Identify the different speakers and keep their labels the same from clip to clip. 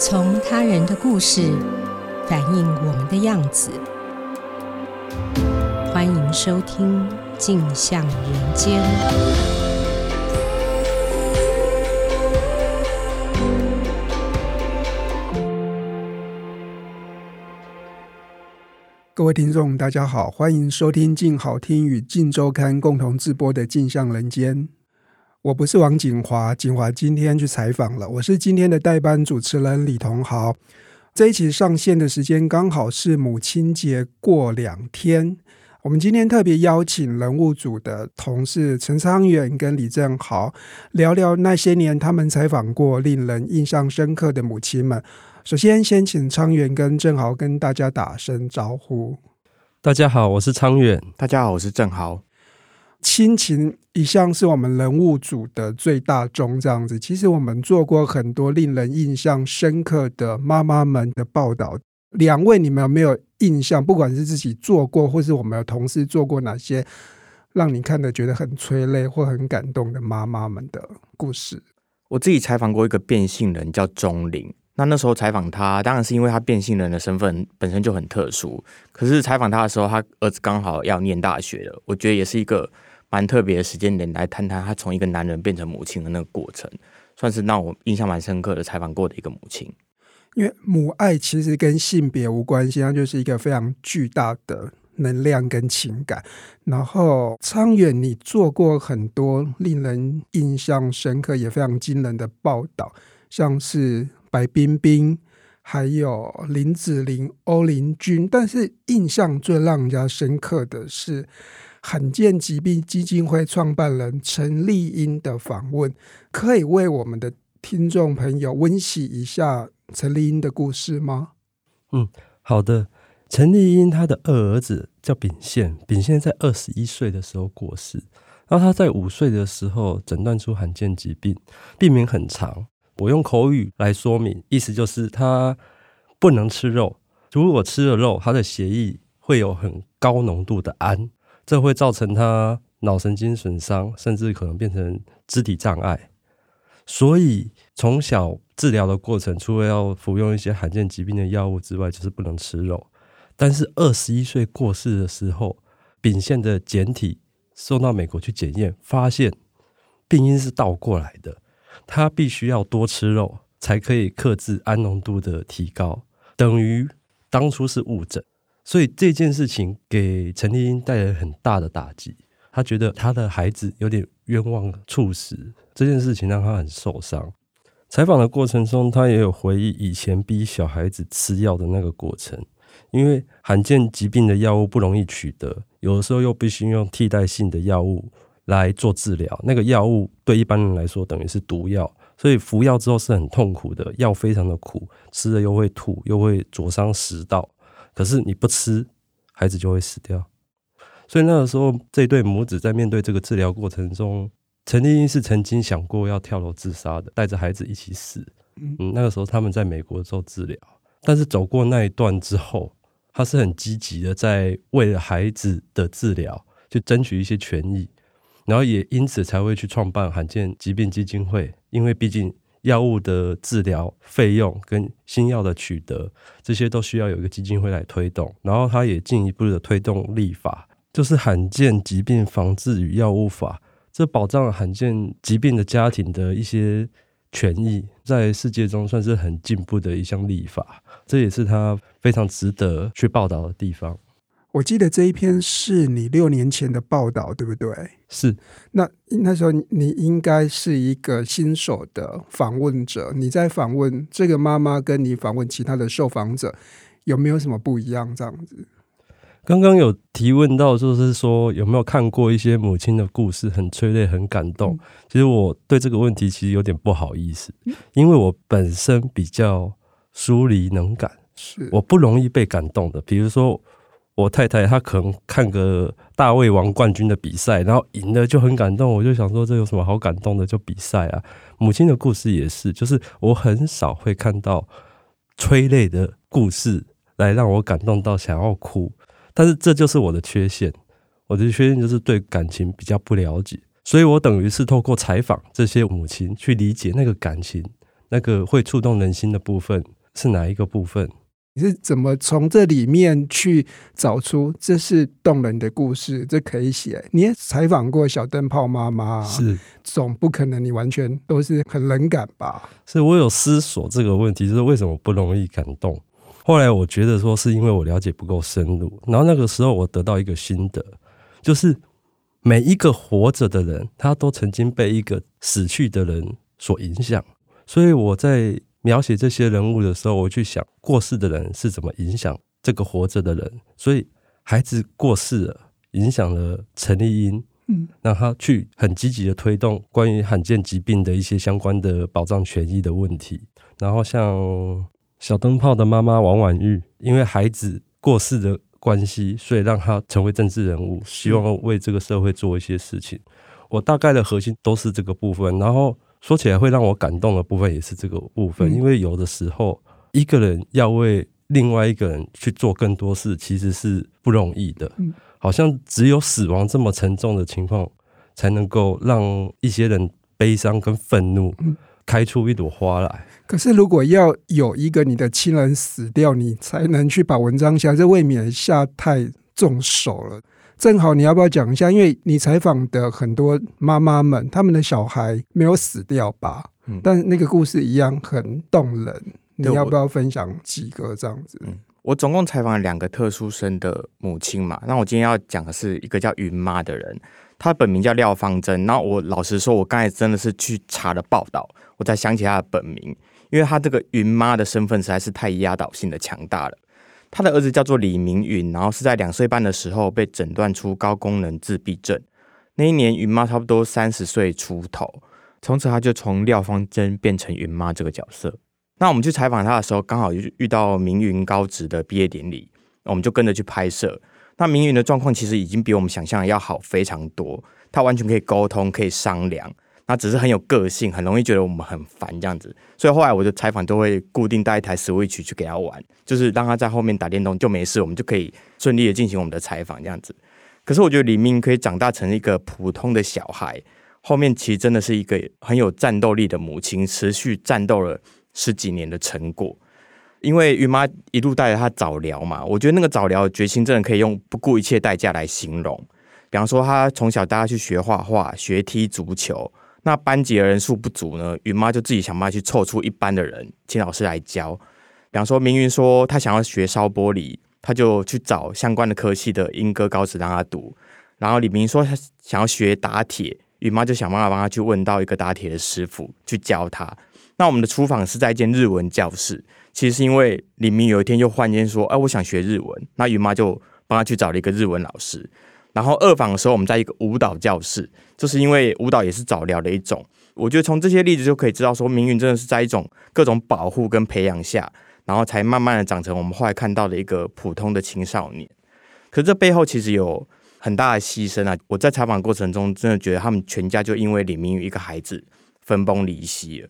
Speaker 1: 从他人的故事反映我们的样子。欢迎收听《镜像人间》。
Speaker 2: 各位听众，大家好，欢迎收听静好听与静周刊共同制播的《镜像人间》。我不是王景华，景华今天去采访了。我是今天的代班主持人李同豪。这一期上线的时间刚好是母亲节过两天。我们今天特别邀请人物组的同事陈昌远跟李正豪聊聊那些年他们采访过令人印象深刻的母亲们。首先，先请昌远跟正豪跟大家打声招呼。
Speaker 3: 大家好，我是昌远。
Speaker 4: 大家好，我是正豪。
Speaker 2: 亲情一向是我们人物组的最大宗，这样子。其实我们做过很多令人印象深刻的妈妈们的报道。两位，你们有没有印象？不管是自己做过，或是我们的同事做过哪些，让你看的觉得很催泪或很感动的妈妈们的故事？
Speaker 4: 我自己采访过一个变性人，叫钟玲。那那时候采访他，当然是因为他变性人的身份本身就很特殊。可是采访他的时候，他儿子刚好要念大学了，我觉得也是一个。蛮特别的时间点来谈谈她从一个男人变成母亲的那个过程，算是让我印象蛮深刻的采访过的一个母亲。
Speaker 2: 因为母爱其实跟性别无关系，它就是一个非常巨大的能量跟情感。然后昌远，你做过很多令人印象深刻也非常惊人的报道，像是白冰冰，还有林子玲、欧林君，但是印象最让人家深刻的是。罕见疾病基金会创办人陈丽英的访问，可以为我们的听众朋友温习一下陈丽英的故事吗？
Speaker 3: 嗯，好的。陈丽英她的二儿子叫秉宪，秉宪在二十一岁的时候过世，然后他在五岁的时候诊断出罕见疾病，病名很长，我用口语来说明，意思就是他不能吃肉，如果吃了肉，他的血液会有很高浓度的氨。这会造成他脑神经损伤，甚至可能变成肢体障碍。所以从小治疗的过程，除了要服用一些罕见疾病的药物之外，就是不能吃肉。但是二十一岁过世的时候，秉宪的检体送到美国去检验，发现病因是倒过来的。他必须要多吃肉，才可以克制氨浓度的提高，等于当初是误诊。所以这件事情给陈丽英带来很大的打击，她觉得她的孩子有点冤枉猝死，这件事情让她很受伤。采访的过程中，她也有回忆以前逼小孩子吃药的那个过程，因为罕见疾病的药物不容易取得，有的时候又必须用替代性的药物来做治疗，那个药物对一般人来说等于是毒药，所以服药之后是很痛苦的，药非常的苦，吃了又会吐，又会灼伤食道。可是你不吃，孩子就会死掉。所以那个时候，这对母子在面对这个治疗过程中，陈丽英是曾经想过要跳楼自杀的，带着孩子一起死。嗯，那个时候他们在美国做治疗，但是走过那一段之后，他是很积极的，在为了孩子的治疗去争取一些权益，然后也因此才会去创办罕见疾病基金会，因为毕竟。药物的治疗费用跟新药的取得，这些都需要有一个基金会来推动。然后，他也进一步的推动立法，就是《罕见疾病防治与药物法》，这保障罕见疾病的家庭的一些权益，在世界中算是很进步的一项立法。这也是他非常值得去报道的地方。
Speaker 2: 我记得这一篇是你六年前的报道，对不对？
Speaker 3: 是。
Speaker 2: 那那时候你应该是一个新手的访问者，你在访问这个妈妈，跟你访问其他的受访者有没有什么不一样？这样子。
Speaker 3: 刚刚有提问到，就是说有没有看过一些母亲的故事，很催泪、很感动。嗯。其实我对这个问题其实有点不好意思，因为我本身比较疏离能感，是我不容易被感动的。比如说。我太太她可能看个大胃王冠军的比赛，然后赢了就很感动。我就想说，这有什么好感动的？就比赛啊！母亲的故事也是，就是我很少会看到催泪的故事来让我感动到想要哭。但是这就是我的缺陷，我的缺陷就是对感情比较不了解，所以我等于是透过采访这些母亲去理解那个感情那个会触动人心的部分是哪一个部分？
Speaker 2: 你是怎么从这里面去找出这是动人的故事？这可以写？你也采访过小灯泡妈妈，
Speaker 3: 是
Speaker 2: 总不可能你完全都是很冷感吧？
Speaker 3: 是我有思索这个问题，就是为什么不容易感动？后来我觉得说是因为我了解不够深入，然后那个时候我得到一个心得，就是每一个活着的人，他都曾经被一个死去的人所影响，所以我在。描写这些人物的时候，我去想过世的人是怎么影响这个活着的人。所以孩子过世了，影响了陈立英，嗯，让他去很积极的推动关于罕见疾病的一些相关的保障权益的问题。然后像小灯泡的妈妈王婉玉，因为孩子过世的关系，所以让他成为政治人物，希望为这个社会做一些事情。我大概的核心都是这个部分，然后。说起来会让我感动的部分也是这个部分，因为有的时候一个人要为另外一个人去做更多事，其实是不容易的。好像只有死亡这么沉重的情况，才能够让一些人悲伤跟愤怒开出一朵花来。
Speaker 2: 可是如果要有一个你的亲人死掉，你才能去把文章写，这未免下太重手了。正好你要不要讲一下？因为你采访的很多妈妈们，他们的小孩没有死掉吧？嗯，但那个故事一样很动人。你要不要分享几个这样子？
Speaker 4: 嗯，我总共采访了两个特殊生的母亲嘛。那我今天要讲的是一个叫云妈的人，她本名叫廖芳珍。那我老实说，我刚才真的是去查了报道，我才想起她的本名，因为她这个云妈的身份实在是太压倒性的强大了。他的儿子叫做李明允，然后是在两岁半的时候被诊断出高功能自闭症。那一年，云妈差不多三十岁出头，从此他就从廖芳珍变成云妈这个角色。那我们去采访他的时候，刚好就遇到明云高职的毕业典礼，我们就跟着去拍摄。那明云的状况其实已经比我们想象的要好非常多，他完全可以沟通，可以商量。他只是很有个性，很容易觉得我们很烦这样子，所以后来我就采访都会固定带一台 Switch 去给他玩，就是让他在后面打电动就没事，我们就可以顺利的进行我们的采访这样子。可是我觉得李明可以长大成一个普通的小孩，后面其实真的是一个很有战斗力的母亲，持续战斗了十几年的成果。因为云妈一路带着他早疗嘛，我觉得那个早疗决心真的可以用不顾一切代价来形容。比方说，他从小带他去学画画，学踢足球。那班级的人数不足呢，云妈就自己想办法去凑出一班的人，请老师来教。比方说，明云说他想要学烧玻璃，他就去找相关的科系的英歌高职让他读。然后李明说他想要学打铁，云妈就想办法帮他去问到一个打铁的师傅去教他。那我们的厨房是在一间日文教室，其实是因为李明有一天又换间说，哎，我想学日文，那云妈就帮他去找了一个日文老师。然后二访的时候，我们在一个舞蹈教室，就是因为舞蹈也是早疗的一种。我觉得从这些例子就可以知道，说明云真的是在一种各种保护跟培养下，然后才慢慢的长成我们后来看到的一个普通的青少年。可是这背后其实有很大的牺牲啊！我在采访过程中，真的觉得他们全家就因为李明宇一个孩子分崩离析了。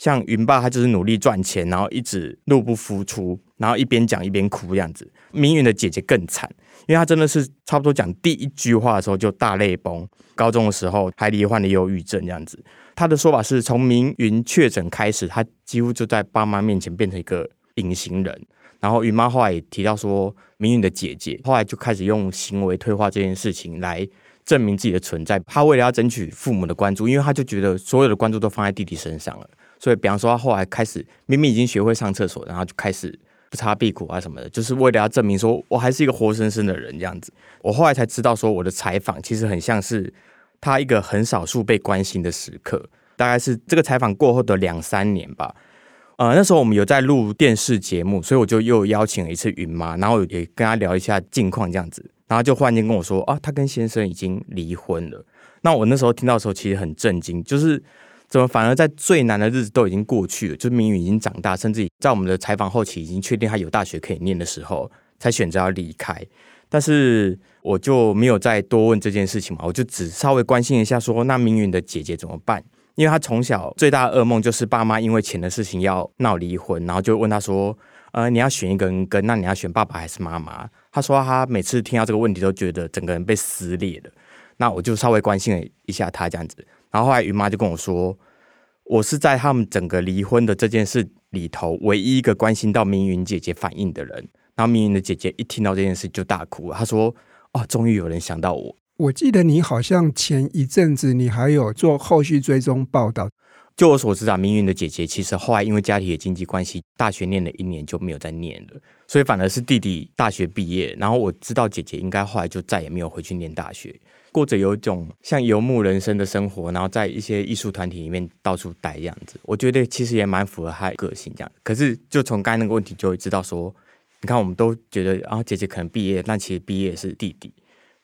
Speaker 4: 像云爸，他就是努力赚钱，然后一直入不敷出，然后一边讲一边哭这样子。明云的姐姐更惨。因为他真的是差不多讲第一句话的时候就大泪崩，高中的时候还罹患了忧郁症这样子。他的说法是从明云确诊开始，他几乎就在爸妈面前变成一个隐形人。然后云妈后来也提到说，明云的姐姐后来就开始用行为退化这件事情来证明自己的存在。他为了要争取父母的关注，因为他就觉得所有的关注都放在弟弟身上了，所以比方说他后来开始明明已经学会上厕所，然后就开始。不擦屁股啊什么的，就是为了要证明说我还是一个活生生的人这样子。我后来才知道说，我的采访其实很像是他一个很少数被关心的时刻。大概是这个采访过后的两三年吧。呃，那时候我们有在录电视节目，所以我就又邀请了一次云妈，然后也跟他聊一下近况这样子。然后就忽然间跟我说啊，他跟先生已经离婚了。那我那时候听到的时候，其实很震惊，就是。怎么反而在最难的日子都已经过去了？就是明云已经长大，甚至在我们的采访后期已经确定他有大学可以念的时候，才选择要离开。但是我就没有再多问这件事情嘛，我就只稍微关心一下说，那明云的姐姐怎么办？因为她从小最大的噩梦就是爸妈因为钱的事情要闹离婚，然后就问她说：“呃，你要选一个人跟，那你要选爸爸还是妈妈？”她说她每次听到这个问题都觉得整个人被撕裂了。那我就稍微关心了一下她这样子。然后后来云妈就跟我说，我是在他们整个离婚的这件事里头唯一一个关心到明云姐姐反应的人。然后明云的姐姐一听到这件事就大哭，她说：“哦，终于有人想到我。”
Speaker 2: 我记得你好像前一阵子你还有做后续追踪报道。
Speaker 4: 就我所知啊，明云的姐姐其实后来因为家庭的经济关系，大学念了一年就没有再念了，所以反而是弟弟大学毕业。然后我知道姐姐应该后来就再也没有回去念大学，过着有一种像游牧人生的生活，然后在一些艺术团体里面到处待这样子。我觉得其实也蛮符合她的个性这样。可是就从刚才那个问题就会知道说，你看我们都觉得啊姐姐可能毕业，但其实毕业是弟弟。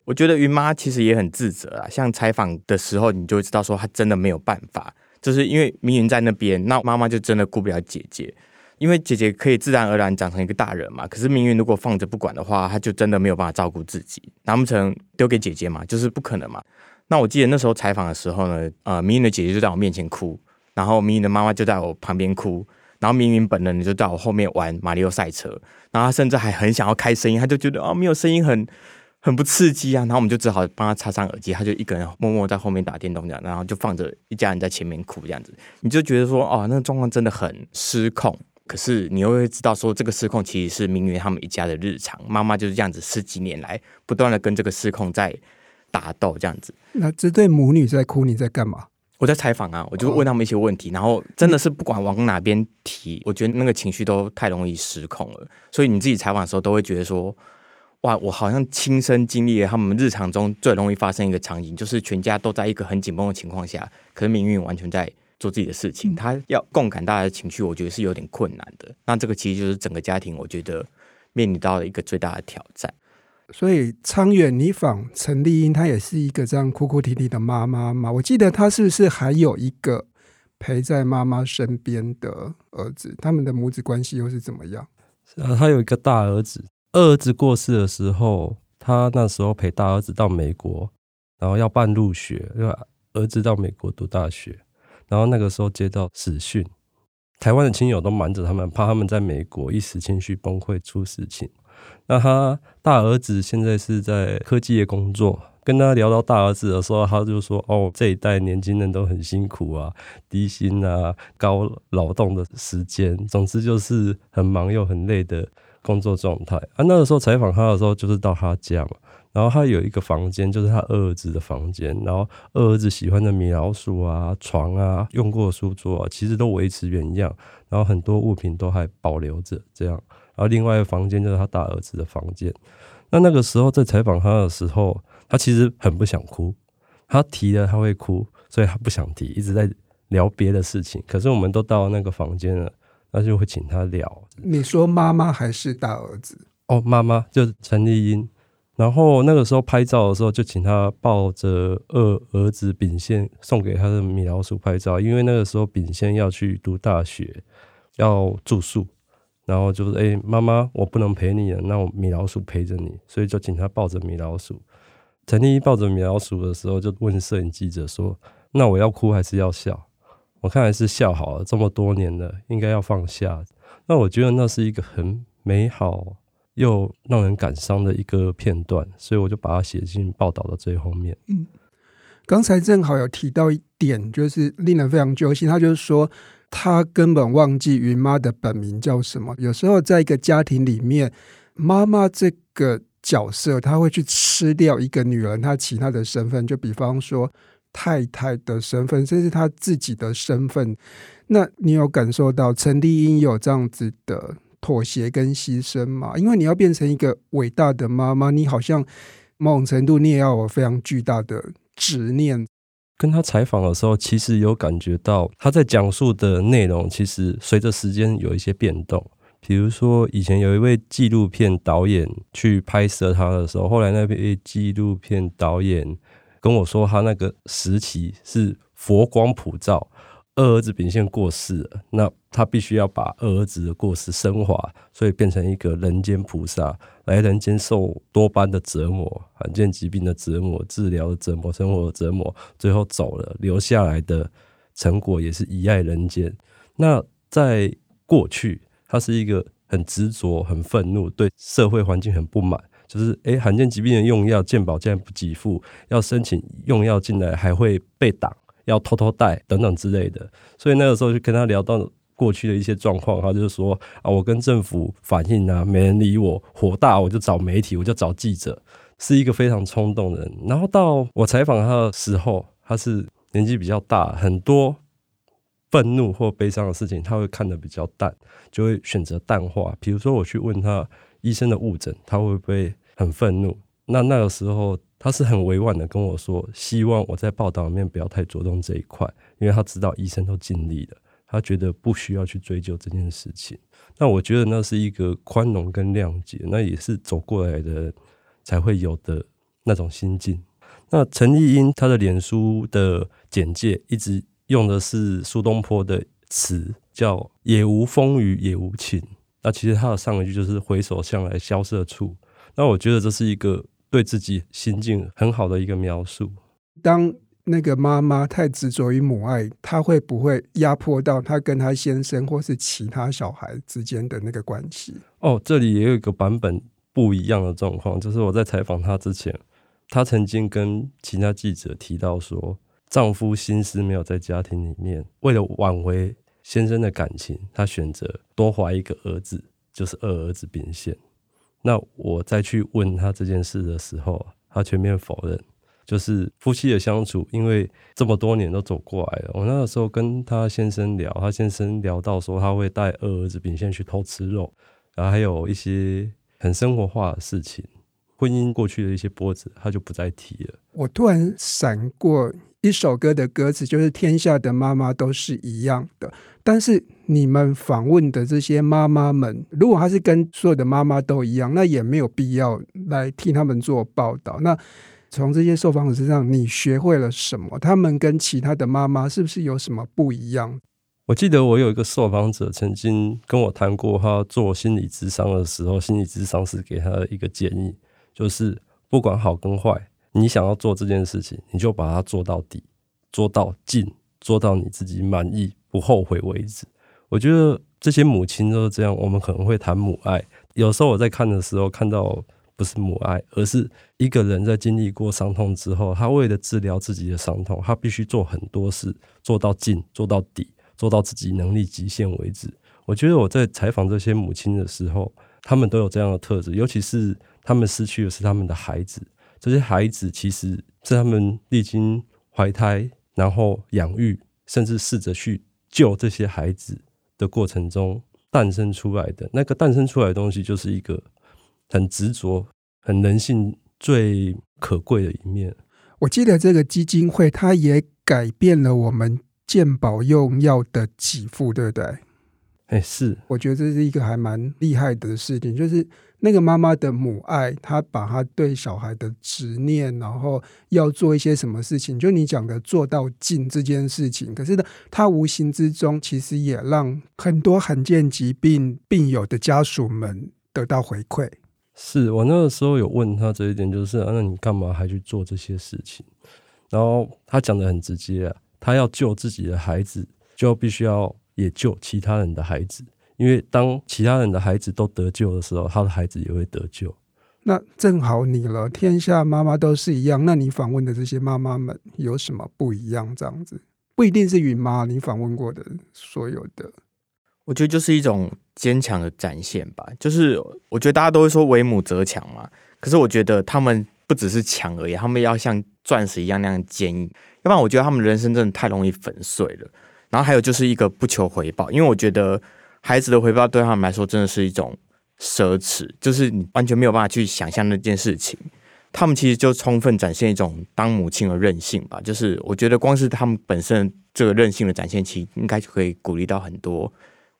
Speaker 4: 我觉得云妈其实也很自责啊，像采访的时候你就会知道说她真的没有办法。就是因为明云在那边，那妈妈就真的顾不了姐姐，因为姐姐可以自然而然长成一个大人嘛。可是明云如果放着不管的话，她就真的没有办法照顾自己，难不成丢给姐姐嘛？就是不可能嘛。那我记得那时候采访的时候呢，呃，明云的姐姐就在我面前哭，然后明云的妈妈就在我旁边哭，然后明云本人就在我后面玩马里奥赛车，然后她甚至还很想要开声音，她就觉得啊、哦、没有声音很。很不刺激啊，然后我们就只好帮他插上耳机，他就一个人默默在后面打电动这样，然后就放着一家人在前面哭这样子，你就觉得说哦，那个状况真的很失控。可是你又会知道说，这个失控其实是明云他们一家的日常，妈妈就是这样子十几年来不断的跟这个失控在打斗这样子。
Speaker 2: 那这对母女在哭，你在干嘛？
Speaker 4: 我在采访啊，我就问他们一些问题，然后真的是不管往哪边提，我觉得那个情绪都太容易失控了，所以你自己采访的时候都会觉得说。哇，我好像亲身经历了他们日常中最容易发生一个场景，就是全家都在一个很紧绷的情况下，可是明云完全在做自己的事情，他要共感大家的情绪，我觉得是有点困难的。那这个其实就是整个家庭，我觉得面临到了一个最大的挑战。
Speaker 2: 所以昌远，你访陈丽英，她也是一个这样哭哭啼啼的妈妈吗？我记得她是不是还有一个陪在妈妈身边的儿子？他们的母子关系又是怎么样？
Speaker 3: 是啊，他有一个大儿子。二儿子过世的时候，他那时候陪大儿子到美国，然后要办入学，因为儿子到美国读大学。然后那个时候接到死讯，台湾的亲友都瞒着他们，怕他们在美国一时情绪崩溃出事情。那他大儿子现在是在科技业工作，跟他聊到大儿子的时候，他就说：“哦，这一代年轻人都很辛苦啊，低薪啊，高劳动的时间，总之就是很忙又很累的。”工作状态啊，那个时候采访他的时候，就是到他家嘛，然后他有一个房间，就是他二儿子的房间，然后二儿子喜欢的米老鼠啊、床啊、用过的书桌啊，其实都维持原样，然后很多物品都还保留着这样。然后另外一个房间就是他大儿子的房间。那那个时候在采访他的时候，他其实很不想哭，他提了他会哭，所以他不想提，一直在聊别的事情。可是我们都到那个房间了。那就会请他聊。
Speaker 2: 你说妈妈还是大儿子？
Speaker 3: 哦，妈妈就是陈丽英。然后那个时候拍照的时候，就请他抱着二儿子秉宪送给他的米老鼠拍照，因为那个时候秉宪要去读大学，要住宿。然后就是，哎、妈妈，我不能陪你了，那我米老鼠陪着你，所以就请他抱着米老鼠。陈丽英抱着米老鼠的时候，就问摄影记者说：“那我要哭还是要笑？”我看还是笑好了，这么多年了，应该要放下。那我觉得那是一个很美好又让人感伤的一个片段，所以我就把它写进报道的最后面。
Speaker 2: 嗯，刚才正好有提到一点，就是令人非常揪心。他就是说，他根本忘记云妈的本名叫什么。有时候在一个家庭里面，妈妈这个角色，他会去吃掉一个女人她其他的身份，就比方说。太太的身份，甚至她自己的身份，那你有感受到陈丽英有这样子的妥协跟牺牲嘛？因为你要变成一个伟大的妈妈，你好像某种程度你也要有非常巨大的执念。
Speaker 3: 跟他采访的时候，其实有感觉到他在讲述的内容，其实随着时间有一些变动。比如说，以前有一位纪录片导演去拍摄他的时候，后来那位纪录片导演。跟我说，他那个时期是佛光普照，二儿子秉宪过世了，那他必须要把二儿子的过世升华，所以变成一个人间菩萨，来人间受多般的折磨，罕见疾病的折磨、治疗的折磨、生活的折磨，最后走了，留下来的成果也是遗爱人间。那在过去，他是一个很执着、很愤怒，对社会环境很不满。就是诶，罕见疾病的用药健保竟然不给付，要申请用药进来还会被挡，要偷偷带等等之类的。所以那个时候就跟他聊到过去的一些状况，他就是说啊，我跟政府反映啊，没人理我，火大我就找媒体，我就找记者，是一个非常冲动的人。然后到我采访他的时候，他是年纪比较大，很多。愤怒或悲伤的事情，他会看得比较淡，就会选择淡化。比如说，我去问他医生的误诊，他会不会很愤怒？那那个时候，他是很委婉的跟我说，希望我在报道里面不要太着重这一块，因为他知道医生都尽力了，他觉得不需要去追究这件事情。那我觉得那是一个宽容跟谅解，那也是走过来的才会有的那种心境。那陈立英他的脸书的简介一直。用的是苏东坡的词，叫“也无风雨也无晴”。那其实他的上一句就是“回首向来萧瑟处”。那我觉得这是一个对自己心境很好的一个描述。
Speaker 2: 当那个妈妈太执着于母爱，她会不会压迫到她跟她先生或是其他小孩之间的那个关系？
Speaker 3: 哦，这里也有一个版本不一样的状况，就是我在采访她之前，她曾经跟其他记者提到说。丈夫心思没有在家庭里面，为了挽回先生的感情，她选择多怀一个儿子，就是二儿子秉宪。那我再去问他这件事的时候，他全面否认。就是夫妻的相处，因为这么多年都走过来了。我那个时候跟她先生聊，她先生聊到说他会带二儿子秉宪去偷吃肉，然后还有一些很生活化的事情，婚姻过去的一些波折，他就不再提了。
Speaker 2: 我突然闪过。一首歌的歌词就是“天下的妈妈都是一样的”，但是你们访问的这些妈妈们，如果她是跟所有的妈妈都一样，那也没有必要来替他们做报道。那从这些受访者身上，你学会了什么？他们跟其他的妈妈是不是有什么不一样？
Speaker 3: 我记得我有一个受访者曾经跟我谈过，他做心理咨商的时候，心理咨商师给他的一个建议，就是不管好跟坏。你想要做这件事情，你就把它做到底，做到尽，做到你自己满意、不后悔为止。我觉得这些母亲都是这样。我们可能会谈母爱，有时候我在看的时候，看到不是母爱，而是一个人在经历过伤痛之后，他为了治疗自己的伤痛，他必须做很多事，做到尽，做到底，做到自己能力极限为止。我觉得我在采访这些母亲的时候，他们都有这样的特质，尤其是他们失去的是他们的孩子。这些孩子其实是他们历经怀胎，然后养育，甚至试着去救这些孩子的过程中诞生出来的。那个诞生出来的东西，就是一个很执着、很人性最可贵的一面。
Speaker 2: 我记得这个基金会，它也改变了我们健保用药的给付，对不对？
Speaker 3: 哎，是。
Speaker 2: 我觉得这是一个还蛮厉害的事情，就是。那个妈妈的母爱，她把她对小孩的执念，然后要做一些什么事情，就你讲的做到尽这件事情。可是呢，她无形之中其实也让很多罕见疾病病友的家属们得到回馈。
Speaker 3: 是我那个时候有问他这一点，就是啊，那你干嘛还去做这些事情？然后他讲得很直接啊，他要救自己的孩子，就必须要也救其他人的孩子。因为当其他人的孩子都得救的时候，他的孩子也会得救。
Speaker 2: 那正好你了，天下妈妈都是一样。那你访问的这些妈妈们有什么不一样？这样子不一定是允妈，你访问过的所有的，
Speaker 4: 我觉得就是一种坚强的展现吧。就是我觉得大家都会说为母则强嘛，可是我觉得他们不只是强而已，他们要像钻石一样那样坚硬。要不然我觉得他们人生真的太容易粉碎了。然后还有就是一个不求回报，因为我觉得。孩子的回报对他们来说真的是一种奢侈，就是你完全没有办法去想象那件事情。他们其实就充分展现一种当母亲的韧性吧。就是我觉得光是他们本身这个韧性的展现，其实应该就可以鼓励到很多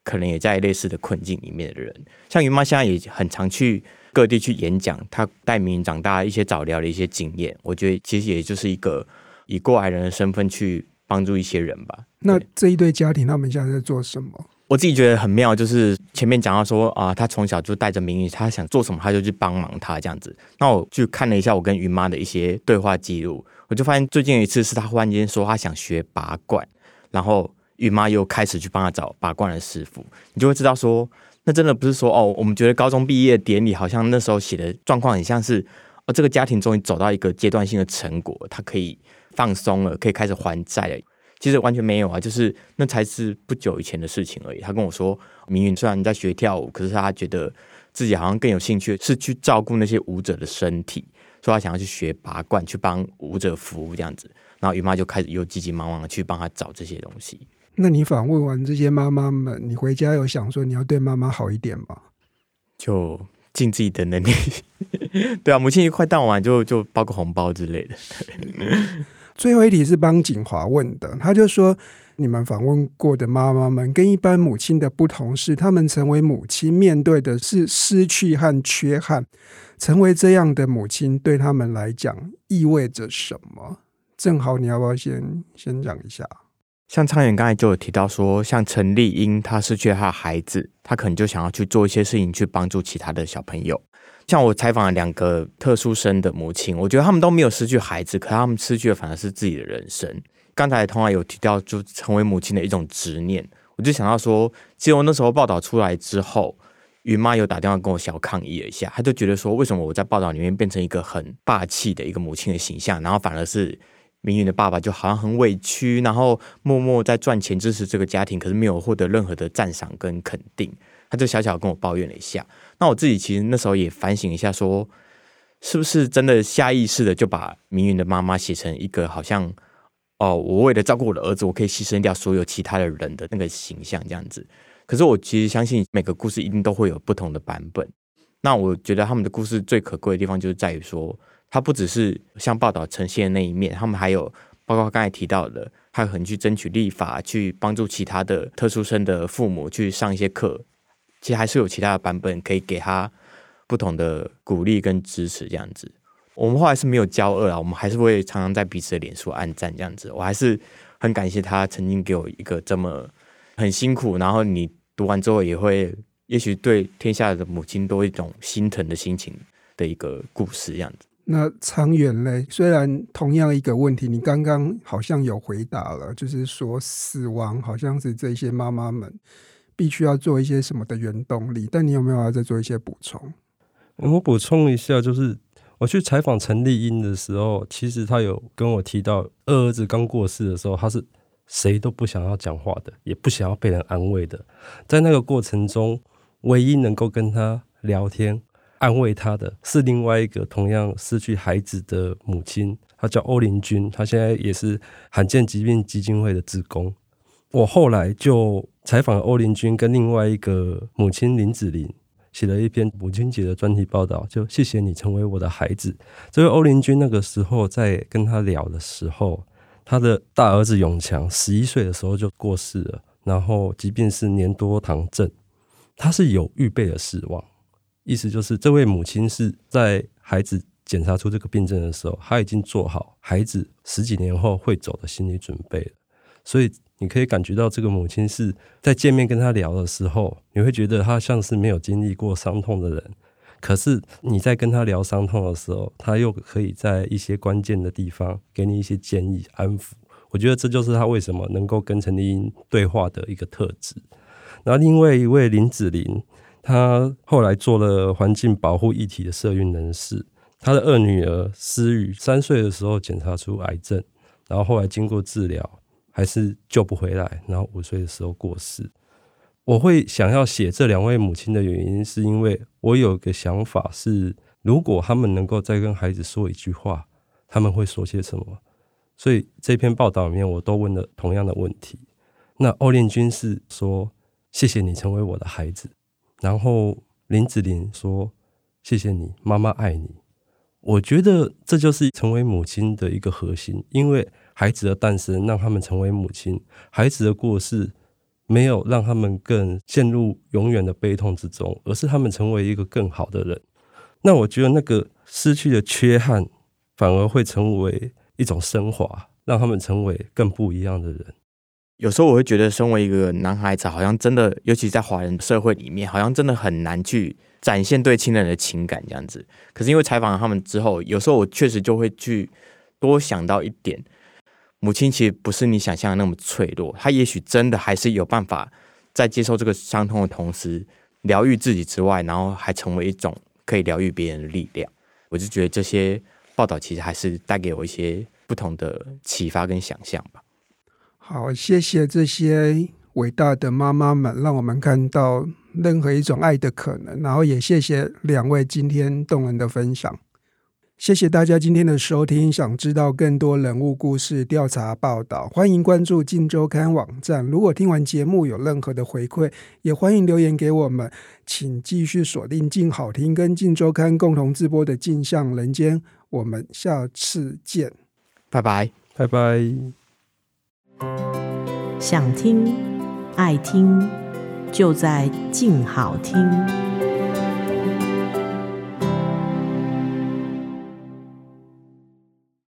Speaker 4: 可能也在类似的困境里面的人。像云妈现在也很常去各地去演讲，她带民营长大一些早疗的一些经验，我觉得其实也就是一个以过来人的身份去帮助一些人吧。
Speaker 2: 那这一对家庭他们现在在做什么？
Speaker 4: 我自己觉得很妙，就是前面讲到说啊，他从小就带着名誉，他想做什么他就去帮忙他这样子。那我去看了一下我跟云妈的一些对话记录，我就发现最近有一次是他忽然间说他想学拔罐，然后云妈又开始去帮他找拔罐的师傅，你就会知道说，那真的不是说哦，我们觉得高中毕业典礼好像那时候写的状况很像是哦，这个家庭终于走到一个阶段性的成果，他可以放松了，可以开始还债了。其实完全没有啊，就是那才是不久以前的事情而已。他跟我说，明云虽然在学跳舞，可是他觉得自己好像更有兴趣是去照顾那些舞者的身体，所以他想要去学拔罐，去帮舞者服务这样子。然后于妈就开始又急急忙忙的去帮他找这些东西。
Speaker 2: 那你访问完这些妈妈们，你回家有想说你要对妈妈好一点吗？
Speaker 4: 就尽自己的能力。对啊，母亲节快到完就就包个红包之类的。
Speaker 2: 最后一题是帮景华问的，他就说：你们访问过的妈妈们跟一般母亲的不同是，他们成为母亲面对的是失去和缺憾。成为这样的母亲对他们来讲意味着什么？正好你要不要先先讲一下？
Speaker 4: 像昌远刚才就有提到说，像陈丽英她失去她的孩子，她可能就想要去做一些事情去帮助其他的小朋友。像我采访了两个特殊生的母亲，我觉得他们都没有失去孩子，可他们失去的反而是自己的人生。刚才同样有提到，就成为母亲的一种执念，我就想到说，其实我那时候报道出来之后，于妈有打电话跟我小抗议了一下，她就觉得说，为什么我在报道里面变成一个很霸气的一个母亲的形象，然后反而是明云的爸爸就好像很委屈，然后默默在赚钱支持这个家庭，可是没有获得任何的赞赏跟肯定。他就小小跟我抱怨了一下，那我自己其实那时候也反省一下说，是不是真的下意识的就把明云的妈妈写成一个好像哦，我为了照顾我的儿子，我可以牺牲掉所有其他的人的那个形象这样子。可是我其实相信每个故事一定都会有不同的版本。那我觉得他们的故事最可贵的地方就是在于说，它不只是像报道呈现的那一面，他们还有包括刚才提到的，他很去争取立法，去帮助其他的特殊生的父母去上一些课。其实还是有其他的版本可以给他不同的鼓励跟支持，这样子。我们后来是没有交恶啊，我们还是会常常在彼此的脸书按赞这样子。我还是很感谢他曾经给我一个这么很辛苦，然后你读完之后也会，也许对天下的母亲都一种心疼的心情的一个故事这样子。
Speaker 2: 那长远嘞，虽然同样一个问题，你刚刚好像有回答了，就是说死亡好像是这些妈妈们。必须要做一些什么的原动力，但你有没有要再做一些补充？
Speaker 3: 我补充一下，就是我去采访陈丽英的时候，其实他有跟我提到，二儿子刚过世的时候，他是谁都不想要讲话的，也不想要被人安慰的。在那个过程中，唯一能够跟他聊天、安慰他的是另外一个同样失去孩子的母亲，她叫欧林君，她现在也是罕见疾病基金会的职工。我后来就采访了欧林君跟另外一个母亲林子玲，写了一篇母亲节的专题报道，就谢谢你成为我的孩子。这位欧林君那个时候在跟他聊的时候，他的大儿子永强十一岁的时候就过世了，然后疾病是粘多糖症，他是有预备的死亡，意思就是这位母亲是在孩子检查出这个病症的时候，他已经做好孩子十几年后会走的心理准备了，所以。你可以感觉到这个母亲是在见面跟他聊的时候，你会觉得他像是没有经历过伤痛的人。可是你在跟他聊伤痛的时候，他又可以在一些关键的地方给你一些建议、安抚。我觉得这就是他为什么能够跟陈丽英对话的一个特质。那另外一位林子玲，她后来做了环境保护议题的社运人士。她的二女儿思雨三岁的时候检查出癌症，然后后来经过治疗。还是救不回来，然后五岁的时候过世。我会想要写这两位母亲的原因，是因为我有个想法是，如果他们能够再跟孩子说一句话，他们会说些什么？所以这篇报道里面，我都问了同样的问题。那欧练军是说：“谢谢你成为我的孩子。”然后林子玲说：“谢谢你，妈妈爱你。”我觉得这就是成为母亲的一个核心，因为。孩子的诞生让他们成为母亲，孩子的过世没有让他们更陷入永远的悲痛之中，而是他们成为一个更好的人。那我觉得那个失去的缺憾，反而会成为一种升华，让他们成为更不一样的人。
Speaker 4: 有时候我会觉得，身为一个男孩子，好像真的，尤其在华人社会里面，好像真的很难去展现对亲人的情感这样子。可是因为采访了他们之后，有时候我确实就会去多想到一点。母亲其实不是你想象的那么脆弱，她也许真的还是有办法在接受这个伤痛的同时，疗愈自己之外，然后还成为一种可以疗愈别人的力量。我就觉得这些报道其实还是带给我一些不同的启发跟想象吧。
Speaker 2: 好，谢谢这些伟大的妈妈们，让我们看到任何一种爱的可能。然后也谢谢两位今天动人的分享。谢谢大家今天的收听。想知道更多人物故事调查报道，欢迎关注《镜周刊》网站。如果听完节目有任何的回馈，也欢迎留言给我们。请继续锁定镜好听跟《镜周刊》共同直播的《镜像人间》。我们下次见，
Speaker 4: 拜拜，
Speaker 3: 拜拜。
Speaker 1: 想听爱听，就在镜好听。